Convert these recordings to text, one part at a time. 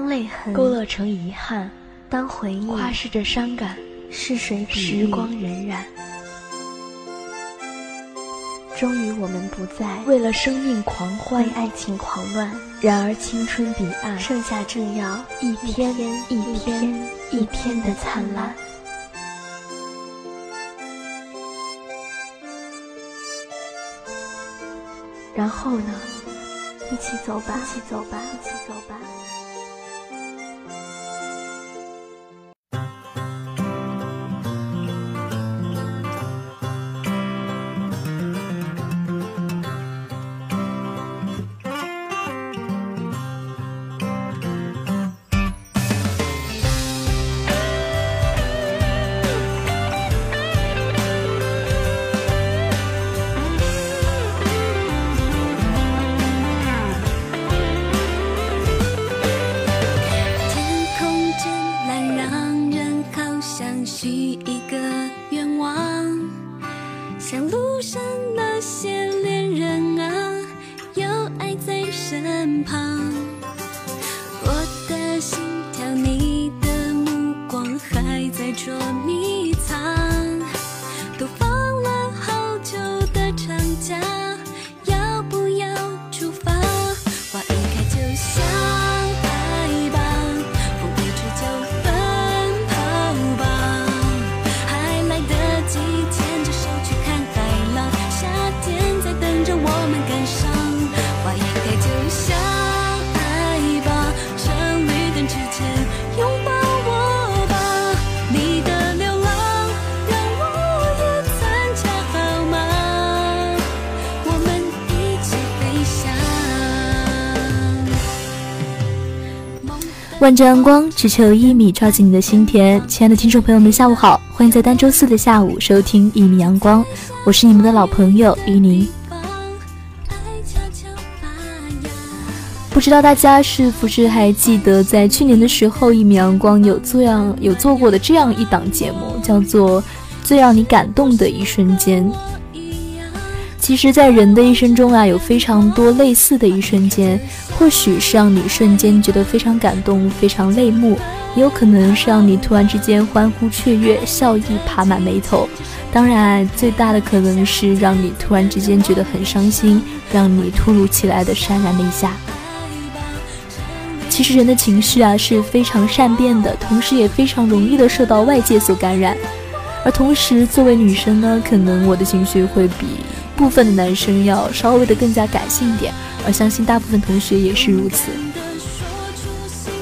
当泪痕勾勒成遗憾，当回忆夸饰着伤感，逝水时光荏苒。终于，我们不再为了生命狂欢，为爱情狂乱。然而，青春彼岸，剩下正要一天一天一天的灿烂。然后呢？一起走吧，一起走吧，一起走吧。万丈阳光只求一米，照进你的心田。亲爱的听众朋友们，下午好，欢迎在单周四的下午收听一米阳光，我是你们的老朋友依宁。不知道大家是不是还记得，在去年的时候，一米阳光有这样有做过的这样一档节目，叫做《最让你感动的一瞬间》。其实，在人的一生中啊，有非常多类似的一瞬间，或许是让你瞬间觉得非常感动、非常泪目，也有可能是让你突然之间欢呼雀跃、笑意爬满眉头。当然，最大的可能是让你突然之间觉得很伤心，让你突如其来的潸然泪下。其实，人的情绪啊是非常善变的，同时也非常容易的受到外界所感染。而同时，作为女生呢，可能我的情绪会比。部分的男生要稍微的更加感性一点，而相信大部分同学也是如此。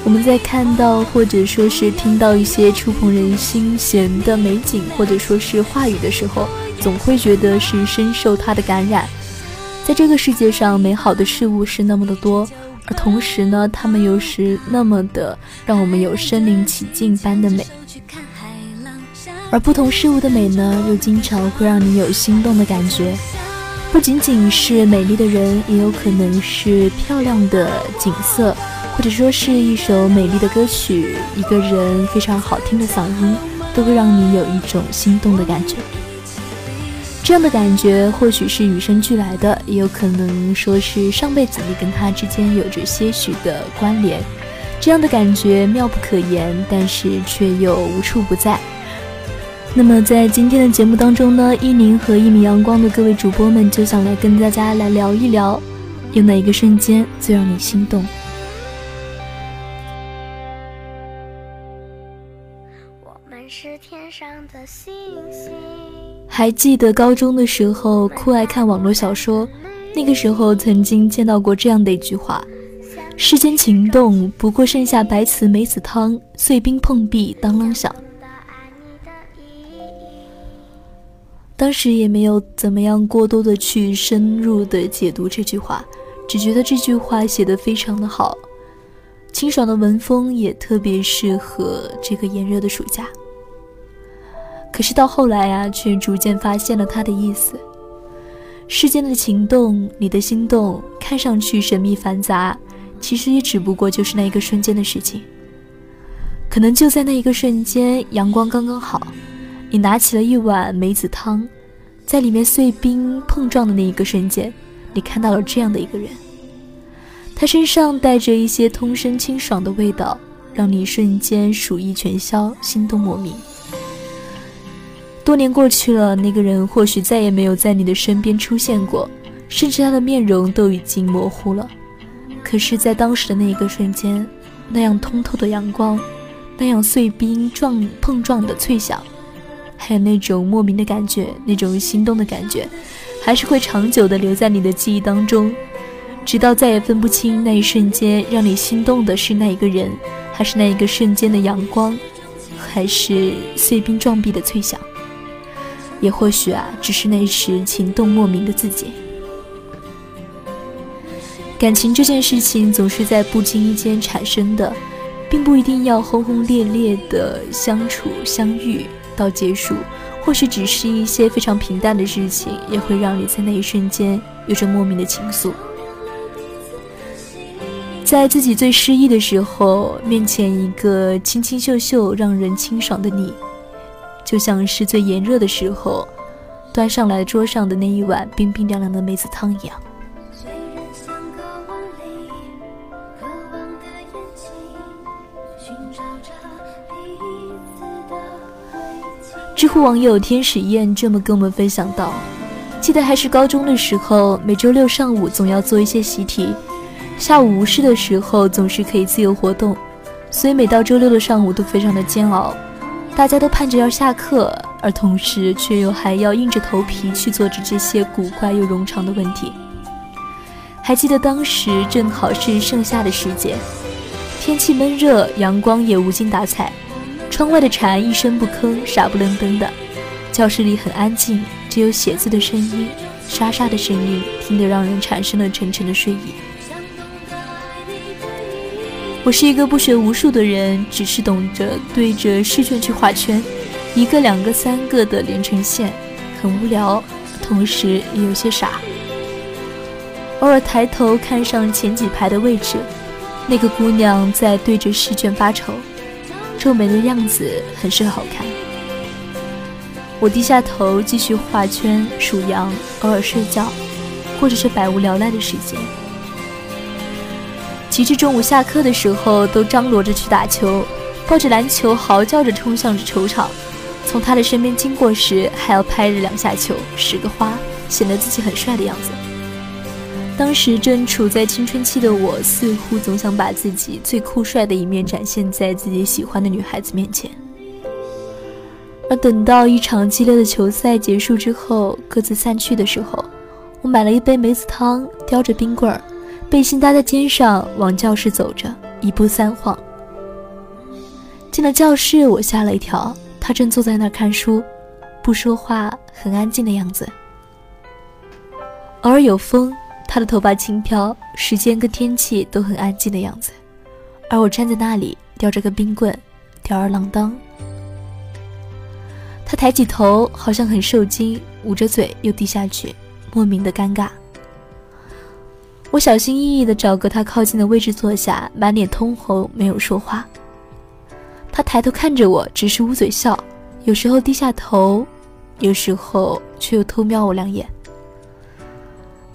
我们在看到或者说是听到一些触碰人心弦的美景，或者说是话语的时候，总会觉得是深受它的感染。在这个世界上，美好的事物是那么的多，而同时呢，它们又是那么的让我们有身临其境般的美。而不同事物的美呢，又经常会让你有心动的感觉。不仅仅是美丽的人，也有可能是漂亮的景色，或者说是一首美丽的歌曲，一个人非常好听的嗓音，都会让你有一种心动的感觉。这样的感觉或许是与生俱来的，也有可能说是上辈子你跟他之间有着些许的关联。这样的感觉妙不可言，但是却又无处不在。那么在今天的节目当中呢，一宁和一米阳光的各位主播们就想来跟大家来聊一聊，有哪一个瞬间最让你心动？我们是天上的星星。还记得高中的时候酷爱看网络小说，那个时候曾经见到过这样的一句话：世间情动不过剩下白瓷梅子汤，碎冰碰壁当啷响。当时也没有怎么样过多的去深入的解读这句话，只觉得这句话写的非常的好，清爽的文风也特别适合这个炎热的暑假。可是到后来啊，却逐渐发现了它的意思。世间的情动，你的心动，看上去神秘繁杂，其实也只不过就是那一个瞬间的事情。可能就在那一个瞬间，阳光刚刚好。你拿起了一碗梅子汤，在里面碎冰碰撞的那一个瞬间，你看到了这样的一个人。他身上带着一些通身清爽的味道，让你瞬间暑意全消，心动莫名。多年过去了，那个人或许再也没有在你的身边出现过，甚至他的面容都已经模糊了。可是，在当时的那一个瞬间，那样通透的阳光，那样碎冰撞碰撞的脆响，还有那种莫名的感觉，那种心动的感觉，还是会长久的留在你的记忆当中，直到再也分不清那一瞬间让你心动的是那一个人，还是那一个瞬间的阳光，还是碎冰撞壁的脆响。也或许啊，只是那时情动莫名的自己。感情这件事情总是在不经意间产生的，并不一定要轰轰烈烈的相处相遇到结束，或许只是一些非常平淡的事情，也会让你在那一瞬间有着莫名的情愫。在自己最失意的时候，面前一个清清秀秀、让人清爽的你。就像是最炎热的时候，端上来桌上的那一碗冰冰凉凉的梅子汤一样。知乎网友天使燕这么跟我们分享到：记得还是高中的时候，每周六上午总要做一些习题，下午无事的时候总是可以自由活动，所以每到周六的上午都非常的煎熬。大家都盼着要下课，而同时却又还要硬着头皮去做着这些古怪又冗长的问题。还记得当时正好是盛夏的时节，天气闷热，阳光也无精打采，窗外的蝉一声不吭，傻不愣登的。教室里很安静，只有写字的声音，沙沙的声音，听得让人产生了沉沉的睡意。我是一个不学无术的人，只是懂着对着试卷去画圈，一个、两个、三个的连成线，很无聊，同时也有些傻。偶尔抬头看上前几排的位置，那个姑娘在对着试卷发愁，皱眉的样子很是好看。我低下头继续画圈数羊，偶尔睡觉，或者是百无聊赖的时间。直至中午下课的时候，都张罗着去打球，抱着篮球嚎叫着冲向着球场。从他的身边经过时，还要拍着两下球，使个花，显得自己很帅的样子。当时正处在青春期的我，似乎总想把自己最酷帅的一面展现在自己喜欢的女孩子面前。而等到一场激烈的球赛结束之后，各自散去的时候，我买了一杯梅子汤，叼着冰棍儿。背心搭在肩上，往教室走着，一步三晃。进了教室，我吓了一跳，他正坐在那儿看书，不说话，很安静的样子。偶尔有风，他的头发轻飘，时间跟天气都很安静的样子。而我站在那里，叼着根冰棍，吊儿郎当。他抬起头，好像很受惊，捂着嘴又低下去，莫名的尴尬。我小心翼翼地找个他靠近的位置坐下，满脸通红，没有说话。他抬头看着我，只是捂嘴笑，有时候低下头，有时候却又偷瞄我两眼。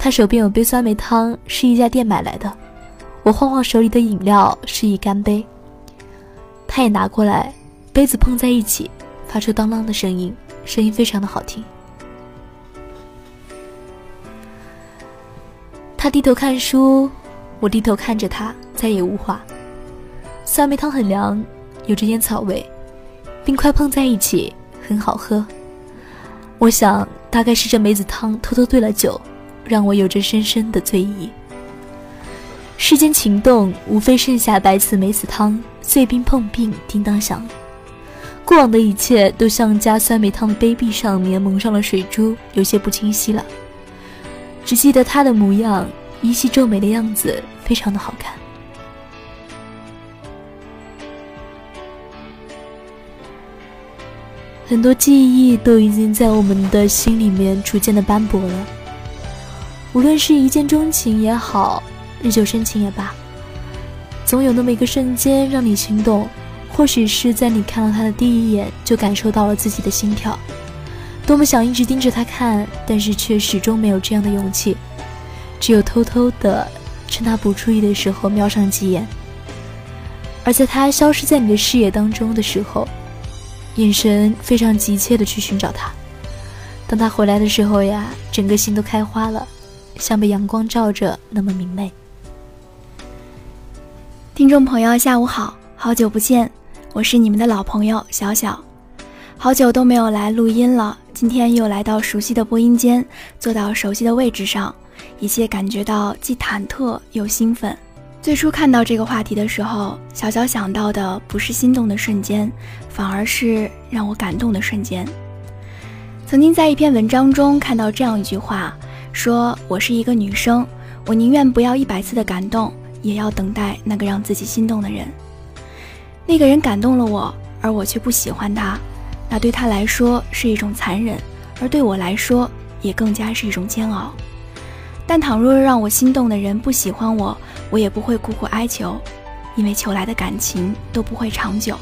他手边有杯酸梅汤，是一家店买来的。我晃晃手里的饮料，示意干杯。他也拿过来，杯子碰在一起，发出当啷的声音，声音非常的好听。他低头看书，我低头看着他，再也无话。酸梅汤很凉，有着烟草味，冰块碰在一起很好喝。我想，大概是这梅子汤偷偷兑了酒，让我有着深深的醉意。世间情动，无非剩下白瓷梅子汤，碎冰碰冰，叮当响。过往的一切都像加酸梅汤的杯壁上面蒙上了水珠，有些不清晰了。只记得他的模样，依稀皱眉的样子，非常的好看。很多记忆都已经在我们的心里面逐渐的斑驳了。无论是一见钟情也好，日久生情也罢，总有那么一个瞬间让你心动。或许是在你看到他的第一眼，就感受到了自己的心跳。多么想一直盯着他看，但是却始终没有这样的勇气，只有偷偷的趁他不注意的时候瞄上几眼，而在他消失在你的视野当中的时候，眼神非常急切的去寻找他。当他回来的时候呀，整个心都开花了，像被阳光照着那么明媚。听众朋友，下午好，好久不见，我是你们的老朋友小小，好久都没有来录音了，今天又来到熟悉的播音间，坐到熟悉的位置上。一切感觉到既忐忑又兴奋。最初看到这个话题的时候，小小想到的不是心动的瞬间，反而是让我感动的瞬间。曾经在一篇文章中看到这样一句话，说我是一个女生，我宁愿不要一百次的感动，也要等待那个让自己心动的人。那个人感动了我，而我却不喜欢他，那对他来说是一种残忍，而对我来说也更加是一种煎熬。但倘若让我心动的人不喜欢我，我也不会苦苦哀求，因为求来的感情都不会长久。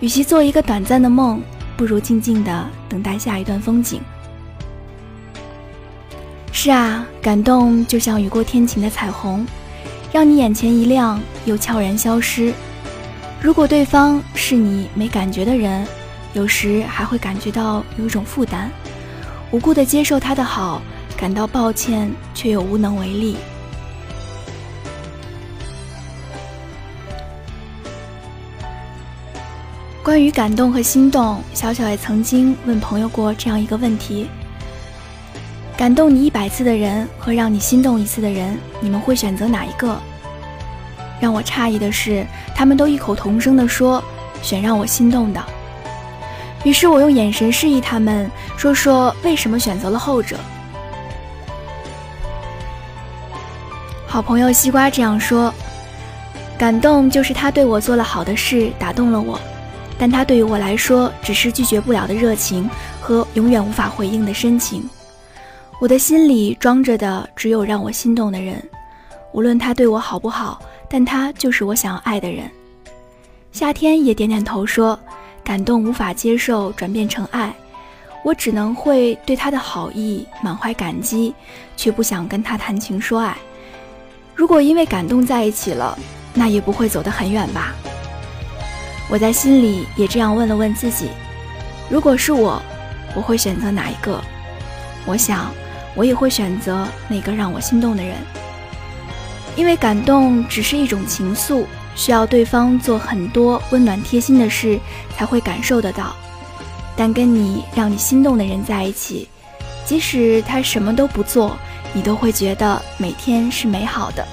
与其做一个短暂的梦，不如静静的等待下一段风景。是啊，感动就像雨过天晴的彩虹，让你眼前一亮，又悄然消失。如果对方是你没感觉的人，有时还会感觉到有一种负担，无故的接受他的好。感到抱歉，却又无能为力。关于感动和心动，小小也曾经问朋友过这样一个问题：感动你一百次的人和让你心动一次的人，你们会选择哪一个？让我诧异的是，他们都异口同声的说选让我心动的。于是我用眼神示意他们说说为什么选择了后者。好朋友西瓜这样说：“感动就是他对我做了好的事，打动了我，但他对于我来说，只是拒绝不了的热情和永远无法回应的深情。我的心里装着的只有让我心动的人，无论他对我好不好，但他就是我想要爱的人。”夏天也点点头说：“感动无法接受转变成爱，我只能会对他的好意满怀感激，却不想跟他谈情说爱。”如果因为感动在一起了，那也不会走得很远吧。我在心里也这样问了问自己：如果是我，我会选择哪一个？我想，我也会选择那个让我心动的人。因为感动只是一种情愫，需要对方做很多温暖贴心的事才会感受得到。但跟你让你心动的人在一起，即使他什么都不做。你都会觉得每天是美好的，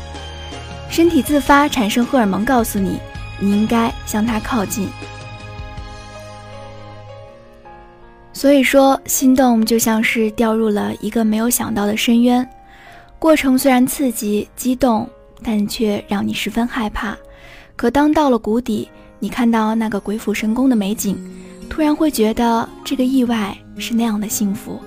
身体自发产生荷尔蒙，告诉你你应该向他靠近。所以说，心动就像是掉入了一个没有想到的深渊，过程虽然刺激激动，但却让你十分害怕。可当到了谷底，你看到那个鬼斧神工的美景，突然会觉得这个意外是那样的幸福。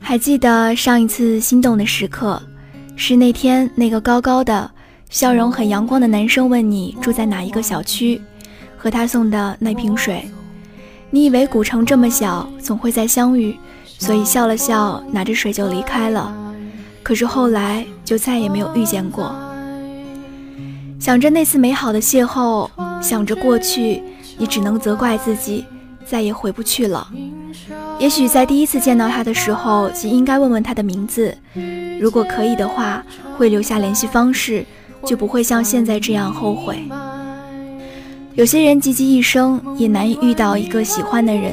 还记得上一次心动的时刻，是那天那个高高的、笑容很阳光的男生问你住在哪一个小区，和他送的那瓶水。你以为古城这么小，总会再相遇，所以笑了笑，拿着水就离开了。可是后来就再也没有遇见过。想着那次美好的邂逅，想着过去，你只能责怪自己，再也回不去了。也许在第一次见到他的时候，就应该问问他的名字。如果可以的话，会留下联系方式，就不会像现在这样后悔。有些人汲汲一生，也难以遇到一个喜欢的人；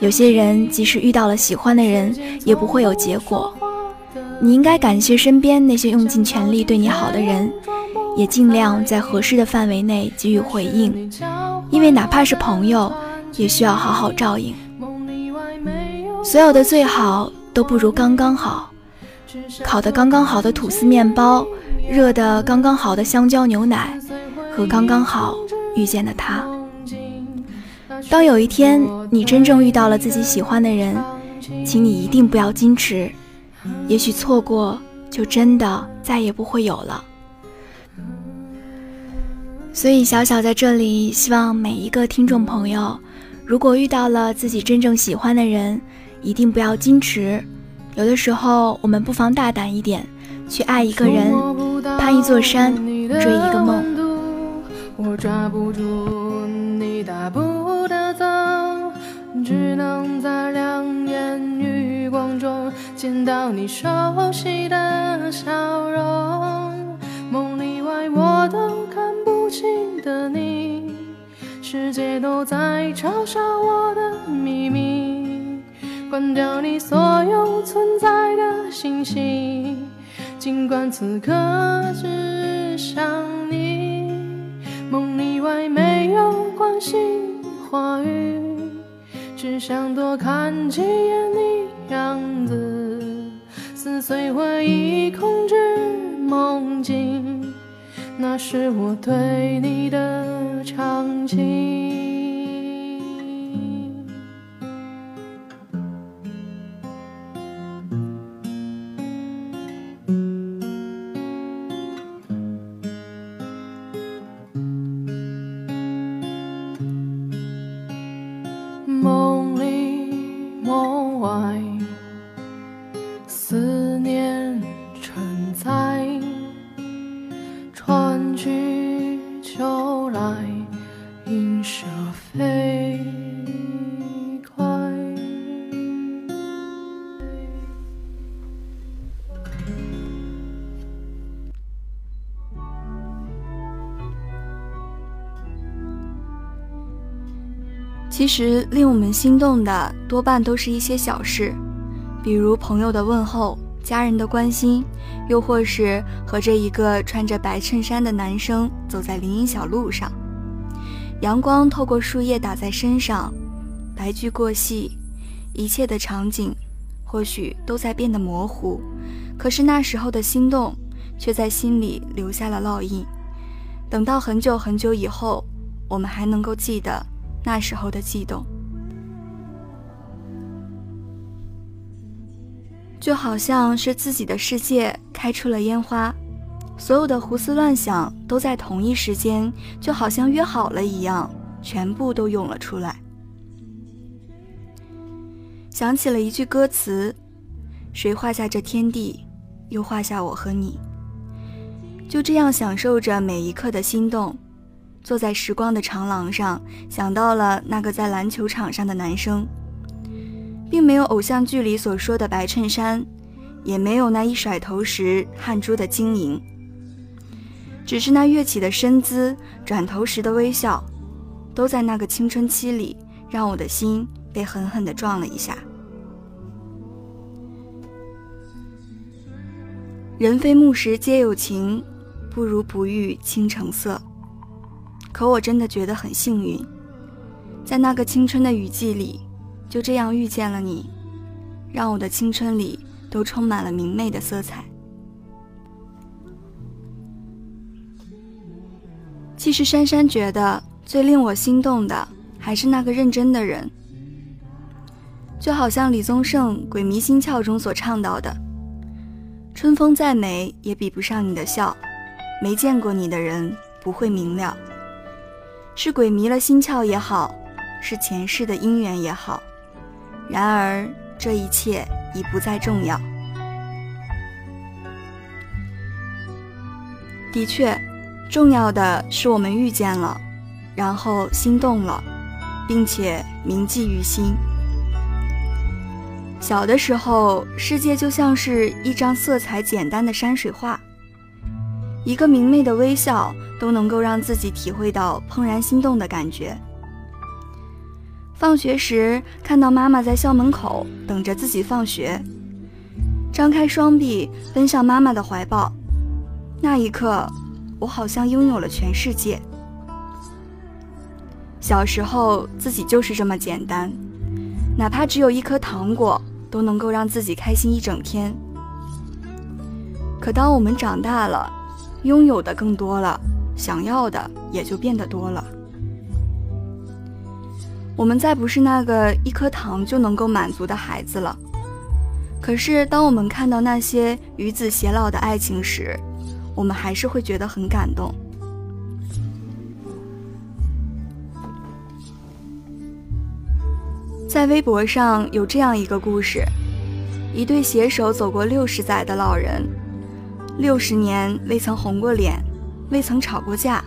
有些人即使遇到了喜欢的人，也不会有结果。你应该感谢身边那些用尽全力对你好的人，也尽量在合适的范围内给予回应，因为哪怕是朋友，也需要好好照应。所有的最好都不如刚刚好，烤的刚刚好的吐司面包，热的刚刚好的香蕉牛奶，和刚刚好遇见的他。当有一天你真正遇到了自己喜欢的人，请你一定不要矜持，也许错过就真的再也不会有了。所以小小在这里希望每一个听众朋友。如果遇到了自己真正喜欢的人，一定不要矜持。有的时候，我们不妨大胆一点，去爱一个人，攀一座山，追一个梦。我抓不住你大步的走，只能在两眼余光中见到你熟悉的笑容。梦里外我都看不清的你，世界都在嘲笑我的秘密。关掉你所有存在的信息，尽管此刻只想你。梦里外没有关心话语，只想多看几眼你样子，撕碎回忆，控制梦境，那是我对你的长情。其实令我们心动的多半都是一些小事，比如朋友的问候、家人的关心，又或是和这一个穿着白衬衫的男生走在林荫小路上，阳光透过树叶打在身上，白驹过隙，一切的场景或许都在变得模糊，可是那时候的心动却在心里留下了烙印。等到很久很久以后，我们还能够记得。那时候的悸动，就好像是自己的世界开出了烟花，所有的胡思乱想都在同一时间，就好像约好了一样，全部都涌了出来。想起了一句歌词：“谁画下这天地，又画下我和你。”就这样享受着每一刻的心动。坐在时光的长廊上，想到了那个在篮球场上的男生，并没有偶像剧里所说的白衬衫，也没有那一甩头时汗珠的晶莹，只是那跃起的身姿，转头时的微笑，都在那个青春期里，让我的心被狠狠地撞了一下。人非木石皆有情，不如不遇倾城色。可我真的觉得很幸运，在那个青春的雨季里，就这样遇见了你，让我的青春里都充满了明媚的色彩。其实珊珊觉得最令我心动的还是那个认真的人，就好像李宗盛《鬼迷心窍》中所唱到的：“春风再美也比不上你的笑，没见过你的人不会明了。”是鬼迷了心窍也好，是前世的姻缘也好，然而这一切已不再重要。的确，重要的是我们遇见了，然后心动了，并且铭记于心。小的时候，世界就像是一张色彩简单的山水画。一个明媚的微笑都能够让自己体会到怦然心动的感觉。放学时看到妈妈在校门口等着自己放学，张开双臂奔向妈妈的怀抱，那一刻，我好像拥有了全世界。小时候自己就是这么简单，哪怕只有一颗糖果，都能够让自己开心一整天。可当我们长大了，拥有的更多了，想要的也就变得多了。我们再不是那个一颗糖就能够满足的孩子了。可是，当我们看到那些与子偕老的爱情时，我们还是会觉得很感动。在微博上有这样一个故事：一对携手走过六十载的老人，六十年未曾红过脸，未曾吵过架，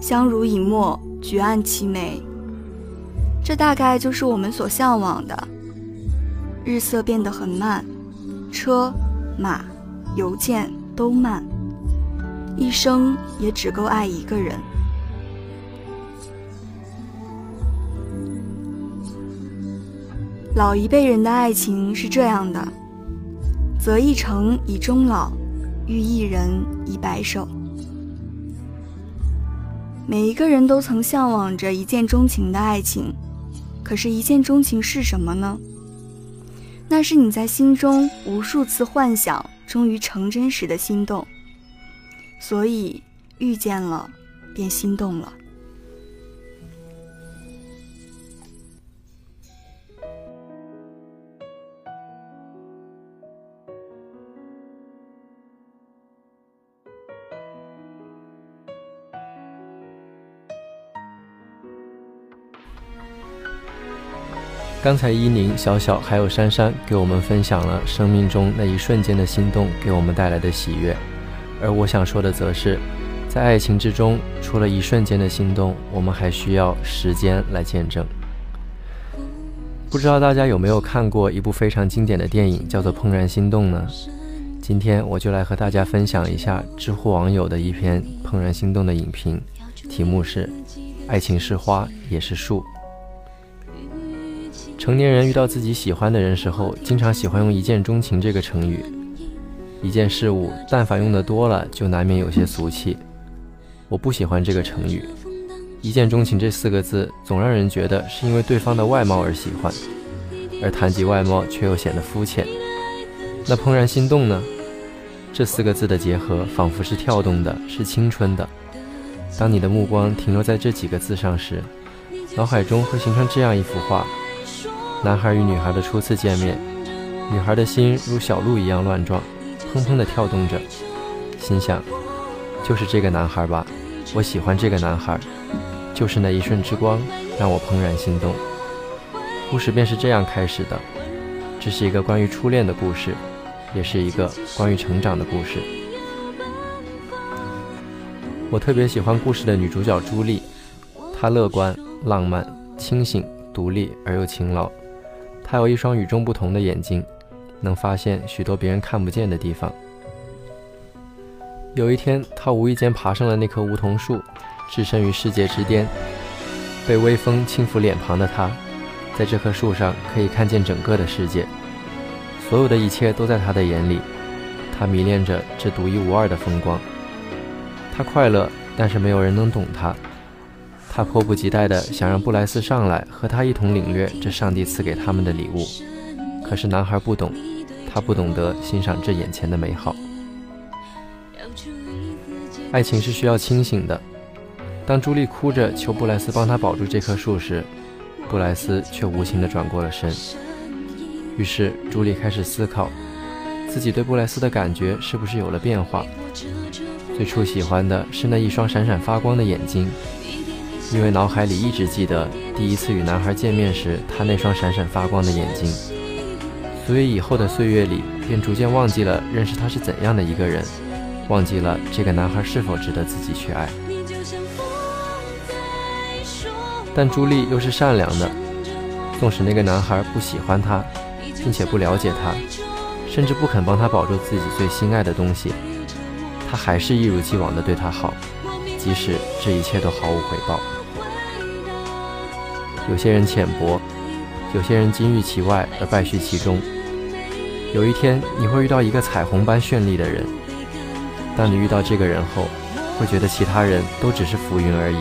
相濡以沫，举案齐眉。这大概就是我们所向往的。日色变得很慢，车、马、邮件都慢，一生也只够爱一个人。老一辈人的爱情是这样的：择一城以终老，遇一人以白首。每一个人都曾向往着一见钟情的爱情，可是，一见钟情是什么呢？那是你在心中无数次幻想，终于成真时的心动。所以遇见了，便心动了。刚才伊宁、小小还有珊珊给我们分享了生命中那一瞬间的心动给我们带来的喜悦，而我想说的则是，在爱情之中，除了一瞬间的心动，我们还需要时间来见证。不知道大家有没有看过一部非常经典的电影，叫做《怦然心动》呢？今天我就来和大家分享一下知乎网友的一篇《怦然心动》的影评，题目是“爱情是花也是树”。成年人遇到自己喜欢的人时候，经常喜欢用“一见钟情”这个成语。一件事物，但凡用的多了，就难免有些俗气。我不喜欢这个成语，“一见钟情”这四个字总让人觉得是因为对方的外貌而喜欢，而谈及外貌却又显得肤浅。那怦然心动呢？这四个字的结合，仿佛是跳动的，是青春的。当你的目光停留在这几个字上时，脑海中会形成这样一幅画。男孩与女孩的初次见面，女孩的心如小鹿一样乱撞，砰砰地跳动着，心想：就是这个男孩吧，我喜欢这个男孩，就是那一瞬之光让我怦然心动。故事便是这样开始的，这是一个关于初恋的故事，也是一个关于成长的故事。我特别喜欢故事的女主角朱莉，她乐观、浪漫、清醒、独立而又勤劳。她有一双与众不同的眼睛，能发现许多别人看不见的地方。有一天，他无意间爬上了那棵梧桐树，置身于世界之巅。被微风轻拂脸庞的他，在这棵树上可以看见整个的世界，所有的一切都在他的眼里。他迷恋着这独一无二的风光。他快乐，但是没有人能懂他。他迫不及待地想让布莱斯上来和他一同领略这上帝赐给他们的礼物，可是男孩不懂，他不懂得欣赏这眼前的美好。爱情是需要清醒的。当朱莉哭着求布莱斯帮她保住这棵树时，布莱斯却无情地转过了身。于是朱莉开始思考，自己对布莱斯的感觉是不是有了变化。最初喜欢的是那一双闪闪发光的眼睛。因为脑海里一直记得第一次与男孩见面时，他那双闪闪发光的眼睛，所以以后的岁月里便逐渐忘记了认识他是怎样的一个人，忘记了这个男孩是否值得自己去爱。但朱莉又是善良的，纵使那个男孩不喜欢她，并且不了解她，甚至不肯帮她保住自己最心爱的东西，她还是一如既往的对他好，即使这一切都毫无回报。有些人浅薄，有些人金玉其外而败絮其中。有一天，你会遇到一个彩虹般绚丽的人。当你遇到这个人后，会觉得其他人都只是浮云而已。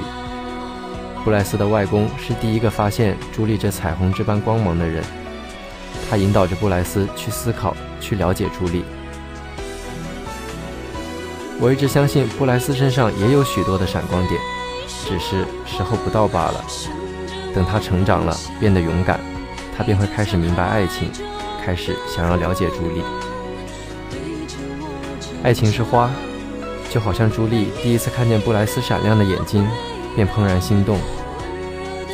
布莱斯的外公是第一个发现朱莉这彩虹这般光芒的人，他引导着布莱斯去思考，去了解朱莉。我一直相信布莱斯身上也有许多的闪光点，只是时候不到罢了。等他成长了，变得勇敢，他便会开始明白爱情，开始想要了解朱莉。爱情是花，就好像朱莉第一次看见布莱斯闪亮的眼睛，便怦然心动。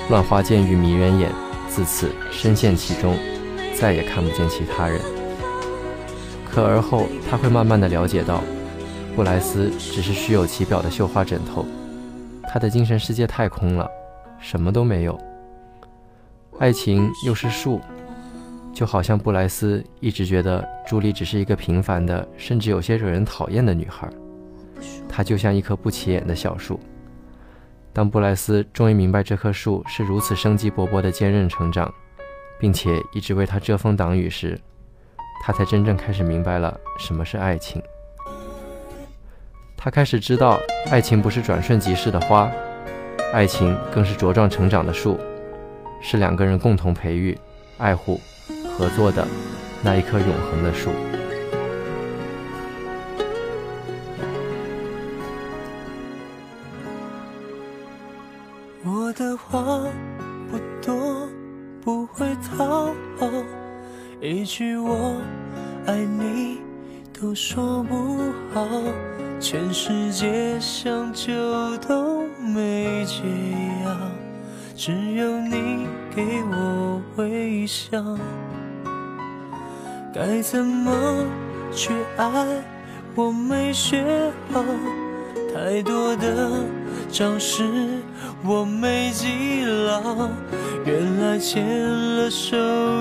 乱花渐欲迷人眼，自此深陷其中，再也看不见其他人。可而后，他会慢慢的了解到，布莱斯只是虚有其表的绣花枕头，他的精神世界太空了，什么都没有。爱情又是树，就好像布莱斯一直觉得朱莉只是一个平凡的，甚至有些惹人讨厌的女孩。她就像一棵不起眼的小树。当布莱斯终于明白这棵树是如此生机勃勃的坚韧成长，并且一直为他遮风挡雨时，他才真正开始明白了什么是爱情。他开始知道，爱情不是转瞬即逝的花，爱情更是茁壮成长的树。是两个人共同培育、爱护、合作的那一棵永恒的树。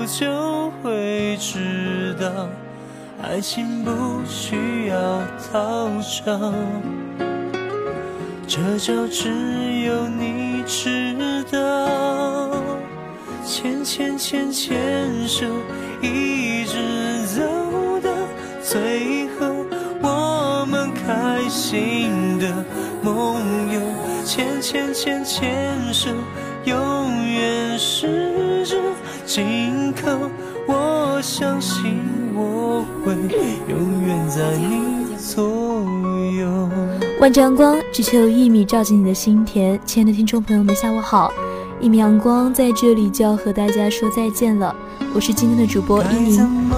就会知道，爱情不需要讨招，这招只有你知。道，牵牵牵牵手，一直走到最后，我们开心的梦游。牵牵牵牵手，永远是紧扣。我相信我会永远在你左右。万丈阳光只求一米照进你的心田。亲爱的听众朋友们，下午好。一米阳光在这里就要和大家说再见了，我是今天的主播一鸣，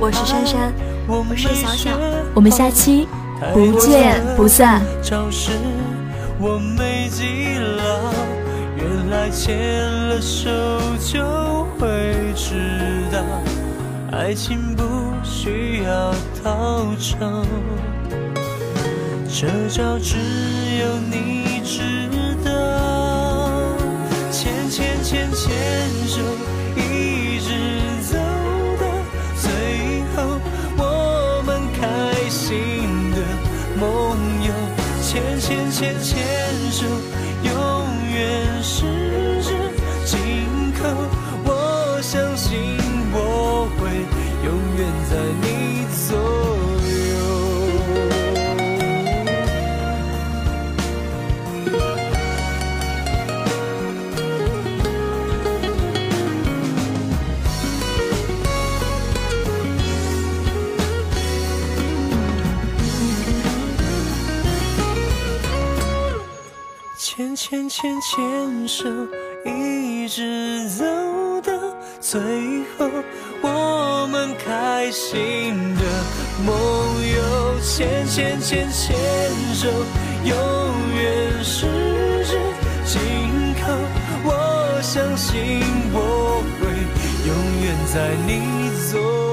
我是珊珊，我是小小，我们下期不见不散。我没记牢，原来牵了手就会知道，爱情不需要讨招，这招只有你知道。牵牵牵牵手，一直走到最后，我们开心的梦游。牵牵牵牵手，永远牵牵牵牵手，一直走到最后，我们开心的梦游。牵牵牵牵手，永远十指紧扣。我相信我会永远在你左右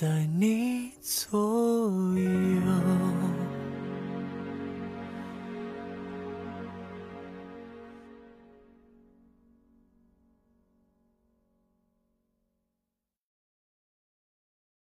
在你左右。